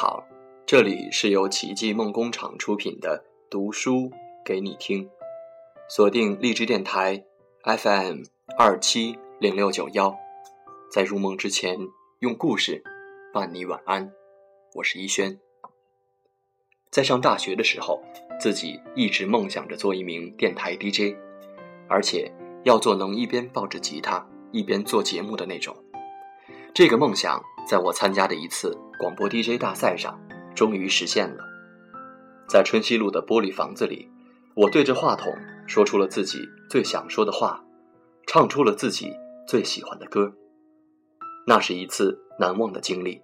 好，这里是由奇迹梦工厂出品的读书给你听，锁定荔枝电台 FM 二七零六九幺，在入梦之前用故事伴你晚安。我是一轩。在上大学的时候，自己一直梦想着做一名电台 DJ，而且要做能一边抱着吉他一边做节目的那种。这个梦想，在我参加的一次广播 DJ 大赛上，终于实现了。在春熙路的玻璃房子里，我对着话筒说出了自己最想说的话，唱出了自己最喜欢的歌。那是一次难忘的经历，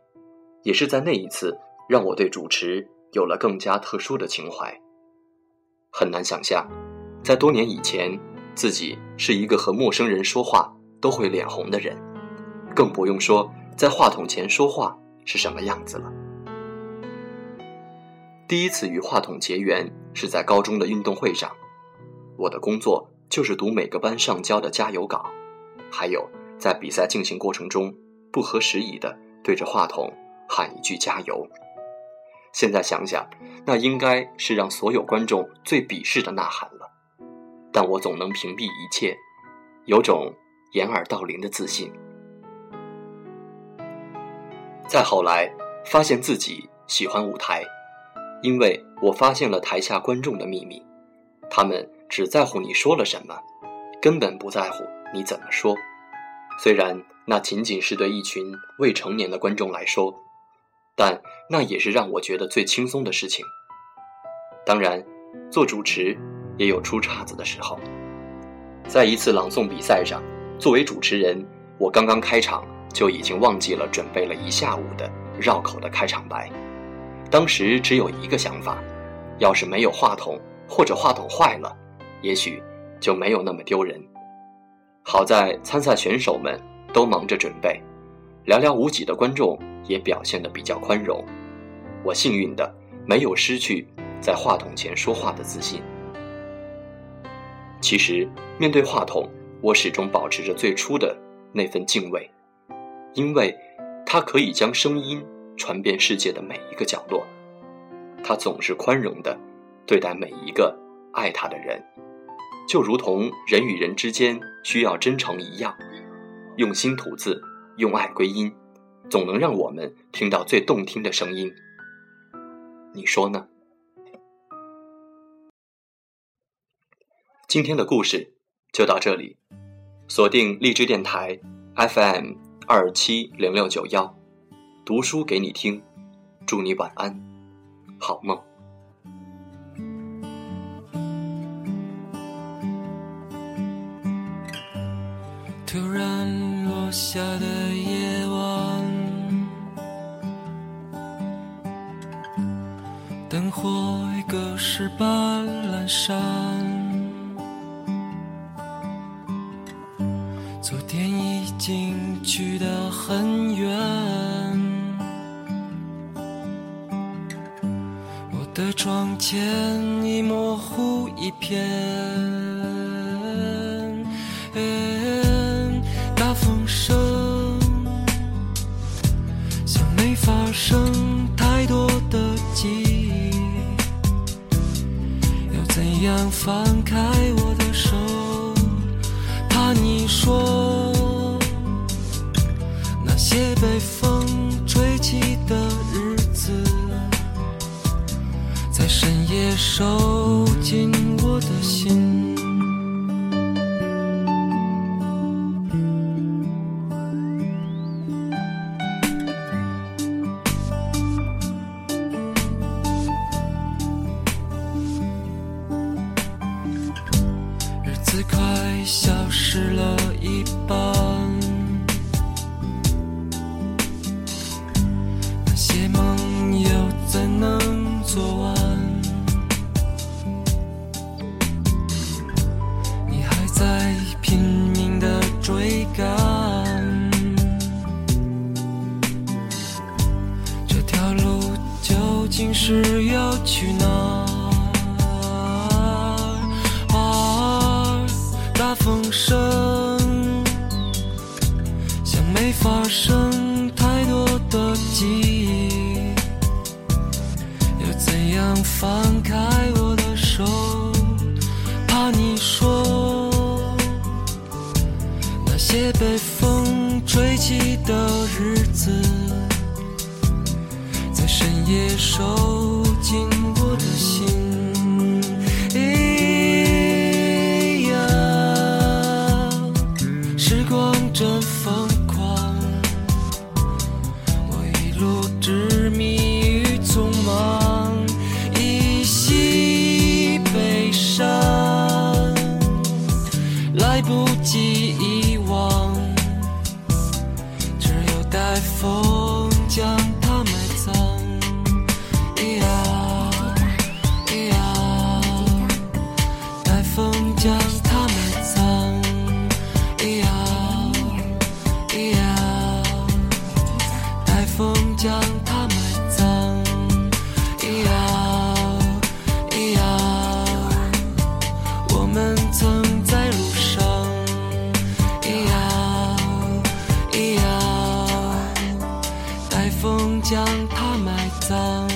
也是在那一次让我对主持有了更加特殊的情怀。很难想象，在多年以前，自己是一个和陌生人说话都会脸红的人。更不用说在话筒前说话是什么样子了。第一次与话筒结缘是在高中的运动会上，我的工作就是读每个班上交的加油稿，还有在比赛进行过程中不合时宜的对着话筒喊一句加油。现在想想，那应该是让所有观众最鄙视的呐喊了，但我总能屏蔽一切，有种掩耳盗铃的自信。再后来，发现自己喜欢舞台，因为我发现了台下观众的秘密，他们只在乎你说了什么，根本不在乎你怎么说。虽然那仅仅是对一群未成年的观众来说，但那也是让我觉得最轻松的事情。当然，做主持也有出岔子的时候。在一次朗诵比赛上，作为主持人，我刚刚开场。就已经忘记了准备了一下午的绕口的开场白，当时只有一个想法：要是没有话筒，或者话筒坏了，也许就没有那么丢人。好在参赛选手们都忙着准备，寥寥无几的观众也表现得比较宽容。我幸运的没有失去在话筒前说话的自信。其实面对话筒，我始终保持着最初的那份敬畏。因为，他可以将声音传遍世界的每一个角落，他总是宽容的对待每一个爱他的人，就如同人与人之间需要真诚一样，用心吐字，用爱归音，总能让我们听到最动听的声音。你说呢？今天的故事就到这里，锁定荔枝电台 FM。二七零六九幺，读书给你听，祝你晚安，好梦。突然落下的夜晚，灯火已隔世般阑珊。昨天已经去得很远，我的窗前已模糊一片。大风声像没发生太多的记忆，要怎样放开我的手？把你说那些。被风吹起的日子，在深夜收紧我的心。些梦又怎能做完？你还在拼命的追赶。这条路究竟是要去哪？啊，大风声。像没发生。些被风吹起的日子，在深夜收紧我的心。咿呀，时光真疯狂，我一路执迷于匆忙，一袭悲伤，来不及将它埋葬，咿呀咿呀，我们曾在路上，咿呀咿呀，待风将它埋葬。